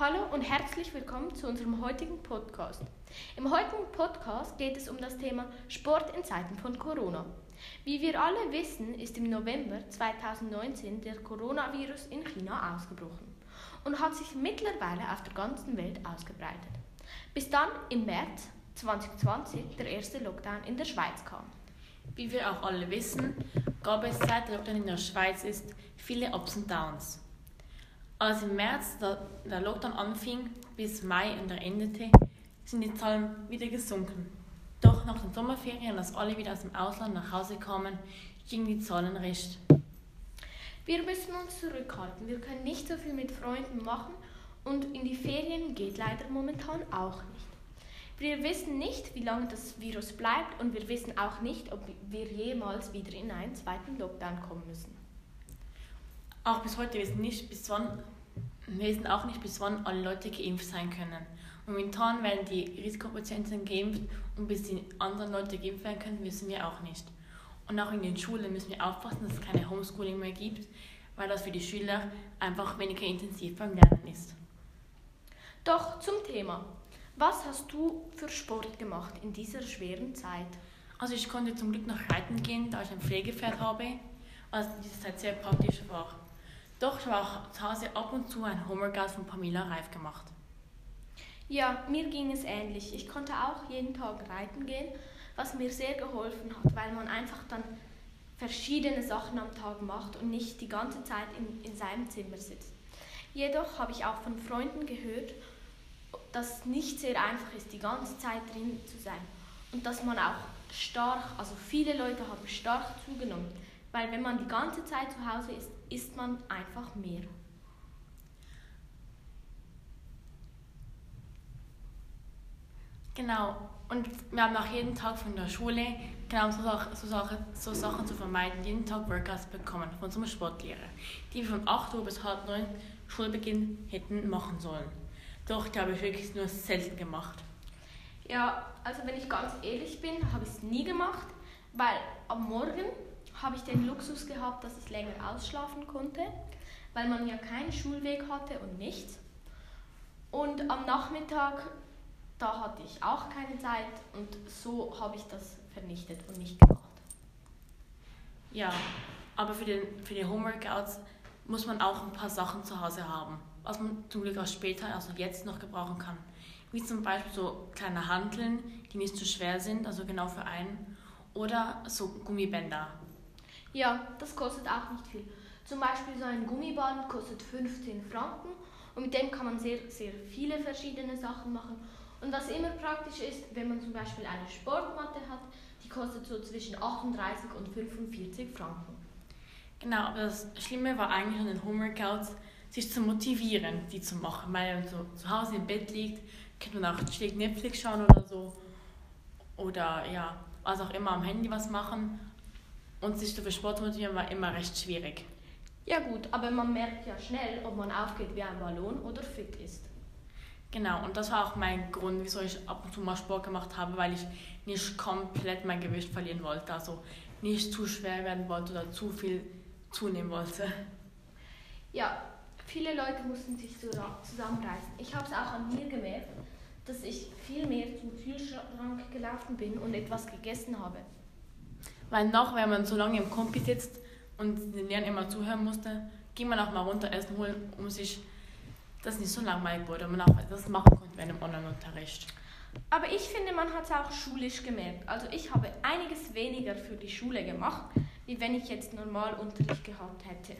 Hallo und herzlich willkommen zu unserem heutigen Podcast. Im heutigen Podcast geht es um das Thema Sport in Zeiten von Corona. Wie wir alle wissen, ist im November 2019 der Coronavirus in China ausgebrochen und hat sich mittlerweile auf der ganzen Welt ausgebreitet. Bis dann im März 2020 der erste Lockdown in der Schweiz kam. Wie wir auch alle wissen, gab es seit Lockdown in der Schweiz ist viele Ups und Downs. Als im März der Lockdown anfing bis Mai und er endete, sind die Zahlen wieder gesunken. Doch nach den Sommerferien, als alle wieder aus dem Ausland nach Hause kamen, gingen die Zahlen recht. Wir müssen uns zurückhalten. Wir können nicht so viel mit Freunden machen und in die Ferien geht leider momentan auch nicht. Wir wissen nicht, wie lange das Virus bleibt und wir wissen auch nicht, ob wir jemals wieder in einen zweiten Lockdown kommen müssen. Auch bis heute wissen nicht, bis wann, wir wissen auch nicht, bis wann alle Leute geimpft sein können. Momentan werden die Risikopatienten geimpft und bis die anderen Leute geimpft werden können, wissen wir auch nicht. Und auch in den Schulen müssen wir aufpassen, dass es keine Homeschooling mehr gibt, weil das für die Schüler einfach weniger intensiv beim Lernen ist. Doch zum Thema. Was hast du für Sport gemacht in dieser schweren Zeit? Also ich konnte zum Glück noch reiten gehen, da ich ein Pflegepferd habe, was in dieser Zeit sehr praktisch war. Doch ich habe ab und zu ein Homeworkout von Pamela Reif gemacht. Ja, mir ging es ähnlich. Ich konnte auch jeden Tag reiten gehen, was mir sehr geholfen hat, weil man einfach dann verschiedene Sachen am Tag macht und nicht die ganze Zeit in, in seinem Zimmer sitzt. Jedoch habe ich auch von Freunden gehört, dass es nicht sehr einfach ist, die ganze Zeit drin zu sein und dass man auch stark, also viele Leute haben stark zugenommen, weil wenn man die ganze Zeit zu Hause ist, isst man einfach mehr. Genau. Und wir haben auch jeden Tag von der Schule, genau so, so, Sachen, so Sachen zu vermeiden, jeden Tag Workouts bekommen von unserem Sportlehrer, die wir von 8 Uhr bis halb 9 Schulbeginn hätten machen sollen. Doch, die habe ich wirklich nur selten gemacht. Ja, also wenn ich ganz ehrlich bin, habe ich es nie gemacht, weil am Morgen habe ich den Luxus gehabt, dass ich länger ausschlafen konnte, weil man ja keinen Schulweg hatte und nichts. Und am Nachmittag, da hatte ich auch keine Zeit und so habe ich das vernichtet und nicht gemacht. Ja, aber für, den, für die Homeworkouts muss man auch ein paar Sachen zu Hause haben, was man zum Glück auch später, also jetzt noch gebrauchen kann. Wie zum Beispiel so kleine Hanteln, die nicht zu schwer sind, also genau für einen, oder so Gummibänder. Ja, das kostet auch nicht viel. Zum Beispiel so ein Gummiband kostet 15 Franken und mit dem kann man sehr, sehr viele verschiedene Sachen machen. Und was immer praktisch ist, wenn man zum Beispiel eine Sportmatte hat, die kostet so zwischen 38 und 45 Franken. Genau, aber das Schlimme war eigentlich an den Homeworkouts, sich zu motivieren, die zu machen. Weil man so zu Hause im Bett liegt, kann man auch schlägt Netflix schauen oder so. Oder ja, was auch immer am Handy was machen. Und sich für Sport motivieren war immer recht schwierig. Ja gut, aber man merkt ja schnell, ob man aufgeht wie ein Ballon oder fit ist. Genau, und das war auch mein Grund, wieso ich ab und zu mal Sport gemacht habe, weil ich nicht komplett mein Gewicht verlieren wollte. Also nicht zu schwer werden wollte oder zu viel zunehmen wollte. Ja, viele Leute mussten sich zusammenreißen. Ich habe es auch an mir gemerkt, dass ich viel mehr zum Kühlschrank gelaufen bin und etwas gegessen habe. Weil noch, wenn man so lange im Kompi sitzt und den Lehrern immer zuhören musste, ging man auch mal runter Essen holen, um sich das nicht so langweilig wurde und man auch das machen konnte während dem Online-Unterricht. Aber ich finde, man hat es auch schulisch gemerkt. Also ich habe einiges weniger für die Schule gemacht, wie wenn ich jetzt normal Unterricht gehabt hätte.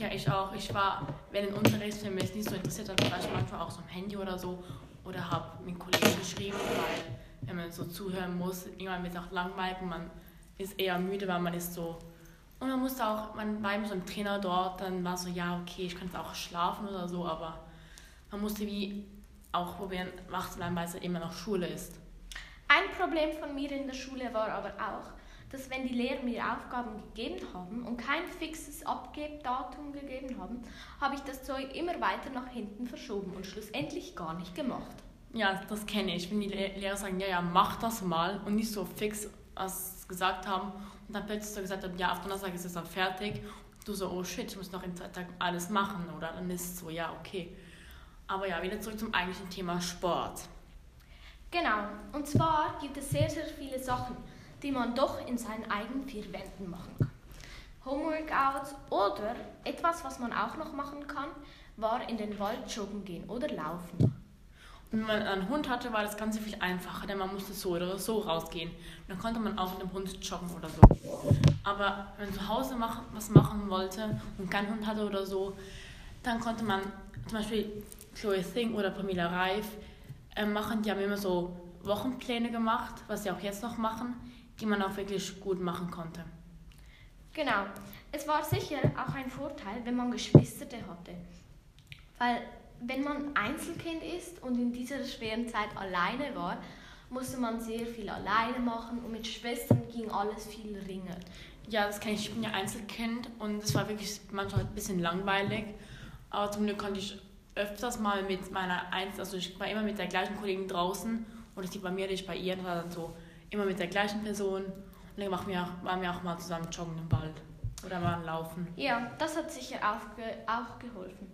Ja, ich auch. Ich war, wenn ein Unterricht mich nicht so interessiert hat, war ich manchmal auch so am Handy oder so oder habe mit Kollegen geschrieben, weil wenn man so zuhören muss, irgendwann wird es auch langweilig und man ist eher müde, weil man ist so. Und man musste auch, man war eben so ein Trainer dort, dann war so, ja, okay, ich kann jetzt auch schlafen oder so, aber man musste wie auch probieren, wach zu bleiben, weil es immer noch Schule ist. Ein Problem von mir in der Schule war aber auch, dass wenn die Lehrer mir Aufgaben gegeben haben und kein fixes Abgebdatum gegeben haben, habe ich das Zeug immer weiter nach hinten verschoben und schlussendlich gar nicht gemacht. Ja, das kenne ich. Wenn die Lehrer sagen, ja, ja, mach das mal und nicht so fix was gesagt haben und dann plötzlich so gesagt haben, ja, auf Donnerstag ist es dann fertig. Und du so, oh shit, ich muss noch in zwei Tagen alles machen oder dann ist es so, ja, okay. Aber ja, wieder zurück zum eigentlichen Thema Sport. Genau, und zwar gibt es sehr, sehr viele Sachen, die man doch in seinen eigenen vier Wänden machen kann. Homeworkouts oder etwas, was man auch noch machen kann, war in den Wald joggen gehen oder laufen. Wenn man einen Hund hatte, war das Ganze viel einfacher, denn man musste so oder so rausgehen. Dann konnte man auch mit dem Hund joggen oder so. Aber wenn man zu Hause machen, was machen wollte und keinen Hund hatte oder so, dann konnte man zum Beispiel Chloe Thing oder Pamela Reif äh, machen. Die haben immer so Wochenpläne gemacht, was sie auch jetzt noch machen, die man auch wirklich gut machen konnte. Genau. Es war sicher auch ein Vorteil, wenn man Geschwister hatte. Weil wenn man Einzelkind ist und in dieser schweren Zeit alleine war, musste man sehr viel alleine machen und mit Schwestern ging alles viel ringer. Ja, das kenne ich. Ich bin ja Einzelkind und es war wirklich manchmal ein bisschen langweilig. Aber zum Glück konnte ich öfters mal mit meiner Einzel, also ich war immer mit der gleichen Kollegin draußen und ich bei mir, ich bei ihr, das war dann so immer mit der gleichen Person. Und dann waren wir auch, waren wir auch mal zusammen joggen im Wald oder mal laufen. Ja, das hat sicher auch, ge auch geholfen.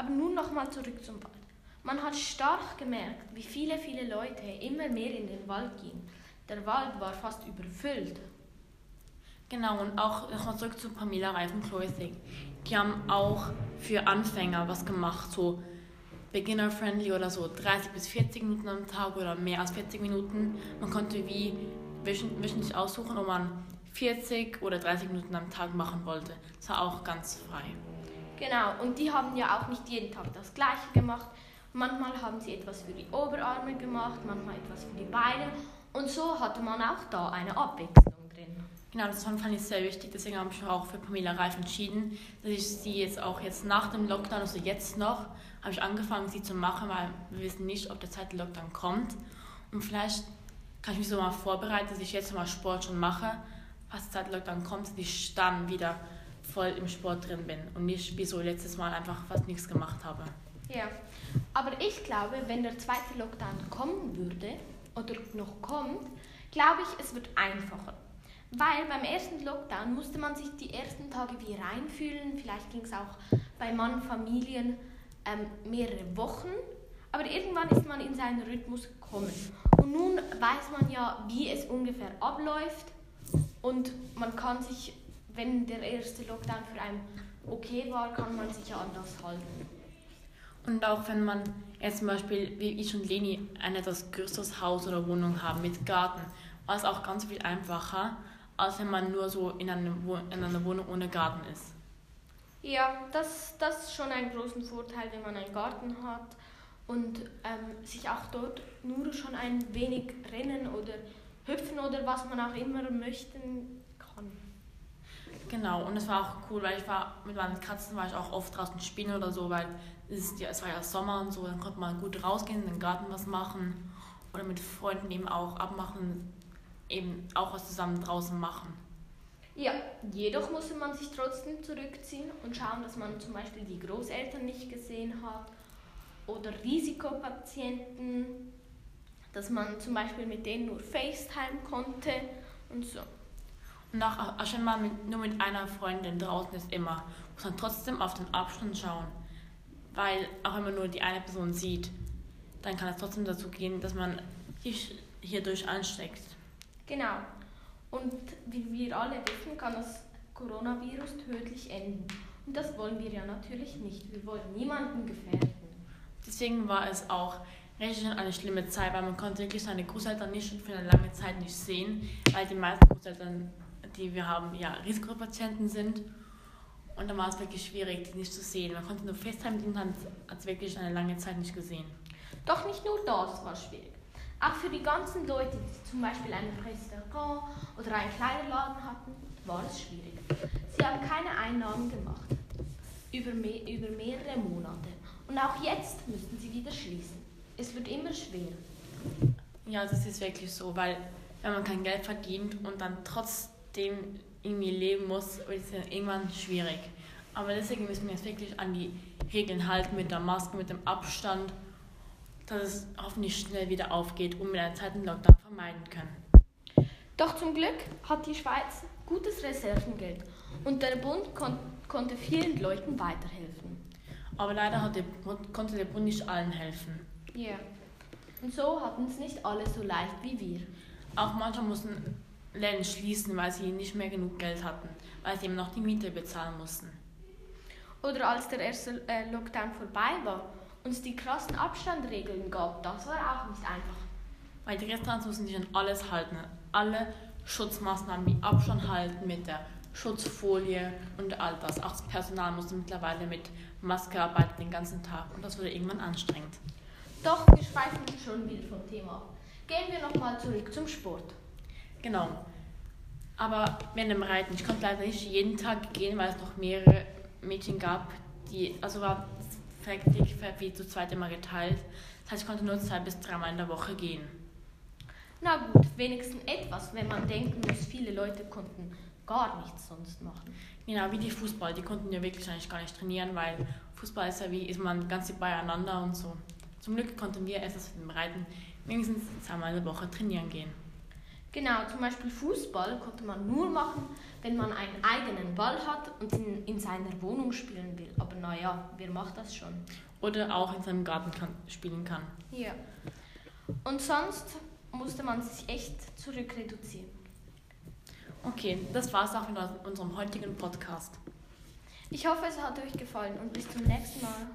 Aber nun nochmal zurück zum Wald. Man hat stark gemerkt, wie viele, viele Leute immer mehr in den Wald gingen. Der Wald war fast überfüllt. Genau, und auch nochmal zurück zu Pamela Reifen Clothing. Die haben auch für Anfänger was gemacht, so beginner-friendly oder so 30 bis 40 Minuten am Tag oder mehr als 40 Minuten. Man konnte wie wöchentlich aussuchen, ob man 40 oder 30 Minuten am Tag machen wollte. Das war auch ganz frei. Genau, und die haben ja auch nicht jeden Tag das Gleiche gemacht. Manchmal haben sie etwas für die Oberarme gemacht, manchmal etwas für die Beine. Und so hatte man auch da eine Abwechslung drin. Genau, das fand ich sehr wichtig. Deswegen habe ich mich auch für Pamela Reif entschieden, dass ich sie jetzt auch jetzt nach dem Lockdown, also jetzt noch, habe ich angefangen, sie zu machen, weil wir wissen nicht, ob der zweite Lockdown kommt. Und vielleicht kann ich mich so mal vorbereiten, dass ich jetzt mal Sport schon mache, was der zweite Lockdown kommt, dass ich dann wieder voll im Sport drin bin und nicht wie so letztes Mal einfach fast nichts gemacht habe. Ja, aber ich glaube, wenn der zweite Lockdown kommen würde oder noch kommt, glaube ich, es wird einfacher. Weil beim ersten Lockdown musste man sich die ersten Tage wie reinfühlen. Vielleicht ging es auch bei Mann, Familien ähm, mehrere Wochen. Aber irgendwann ist man in seinen Rhythmus gekommen. Und nun weiß man ja, wie es ungefähr abläuft. Und man kann sich wenn der erste Lockdown für einen okay war, kann man sich ja anders halten. Und auch wenn man jetzt zum Beispiel, wie ich und Leni, ein etwas größeres Haus oder Wohnung haben mit Garten, war es auch ganz viel einfacher, als wenn man nur so in, einem, in einer Wohnung ohne Garten ist. Ja, das, das ist schon ein großen Vorteil, wenn man einen Garten hat und ähm, sich auch dort nur schon ein wenig rennen oder hüpfen oder was man auch immer möchten. Genau, und es war auch cool, weil ich war mit meinen Katzen war ich auch oft draußen spielen oder so, weil es, ja, es war ja Sommer und so, dann konnte man gut rausgehen, in den Garten was machen oder mit Freunden eben auch abmachen, eben auch was zusammen draußen machen. Ja, jedoch musste man sich trotzdem zurückziehen und schauen, dass man zum Beispiel die Großeltern nicht gesehen hat oder Risikopatienten, dass man zum Beispiel mit denen nur FaceTime konnte und so. Und auch, auch schon mal mit, nur mit einer Freundin draußen ist immer, muss man trotzdem auf den Abstand schauen. Weil auch wenn man nur die eine Person sieht, dann kann es trotzdem dazu gehen, dass man sich hierdurch ansteckt. Genau. Und wie wir alle wissen, kann das Coronavirus tödlich enden. Und das wollen wir ja natürlich nicht. Wir wollen niemanden gefährden. Deswegen war es auch richtig eine schlimme Zeit, weil man konnte wirklich seine Großeltern nicht für eine lange Zeit nicht sehen, weil die meisten Großeltern die wir haben, ja, Risikopatienten sind. Und dann war es wirklich schwierig, die nicht zu sehen. Man konnte nur FaceTime mit ihnen, hat es wirklich eine lange Zeit nicht gesehen. Doch nicht nur das war schwierig. Auch für die ganzen Leute, die zum Beispiel ein Restaurant oder einen Kleiderladen hatten, war es schwierig. Sie haben keine Einnahmen gemacht. Über, mehr, über mehrere Monate. Und auch jetzt müssten sie wieder schließen. Es wird immer schwerer. Ja, das ist wirklich so, weil wenn man kein Geld verdient und dann trotz dem irgendwie leben muss, ist ja irgendwann schwierig. Aber deswegen müssen wir jetzt wirklich an die Regeln halten mit der Maske, mit dem Abstand, dass es hoffentlich schnell wieder aufgeht und wir einen zweiten Lockdown vermeiden können. Doch zum Glück hat die Schweiz gutes Reservengeld und der Bund kon konnte vielen Leuten weiterhelfen. Aber leider der, konnte der Bund nicht allen helfen. Ja. Und so hatten es nicht alle so leicht wie wir. Auch manche mussten Läden schließen, weil sie nicht mehr genug Geld hatten, weil sie eben noch die Miete bezahlen mussten. Oder als der erste äh, Lockdown vorbei war und es die krassen Abstandregeln gab, das war auch nicht einfach. Weil die Restaurants mussten sich an alles halten. Alle Schutzmaßnahmen wie Abstand halten mit der Schutzfolie und all das. Auch das Personal musste mittlerweile mit Maske arbeiten den ganzen Tag und das wurde irgendwann anstrengend. Doch, wir schweifen schon wieder vom Thema ab. Gehen wir nochmal zurück zum Sport. Genau. Aber während dem Reiten, ich konnte leider nicht jeden Tag gehen, weil es noch mehrere Mädchen gab, die, also war fertig, wie zu zweit immer geteilt. Das heißt, ich konnte nur zwei bis dreimal in der Woche gehen. Na gut, wenigstens etwas, wenn man denken muss, viele Leute konnten gar nichts sonst machen. Genau, wie die Fußball, die konnten ja wirklich eigentlich gar nicht trainieren, weil Fußball ist ja wie, ist man ganz beieinander und so. Zum Glück konnten wir erst mit dem Reiten wenigstens zweimal in der Woche trainieren gehen. Genau, zum Beispiel Fußball konnte man nur machen, wenn man einen eigenen Ball hat und in, in seiner Wohnung spielen will. Aber naja, wer macht das schon? Oder auch in seinem Garten kann, spielen kann. Ja. Und sonst musste man sich echt zurückreduzieren. Okay, das war's auch mit unserem heutigen Podcast. Ich hoffe, es hat euch gefallen und bis zum nächsten Mal.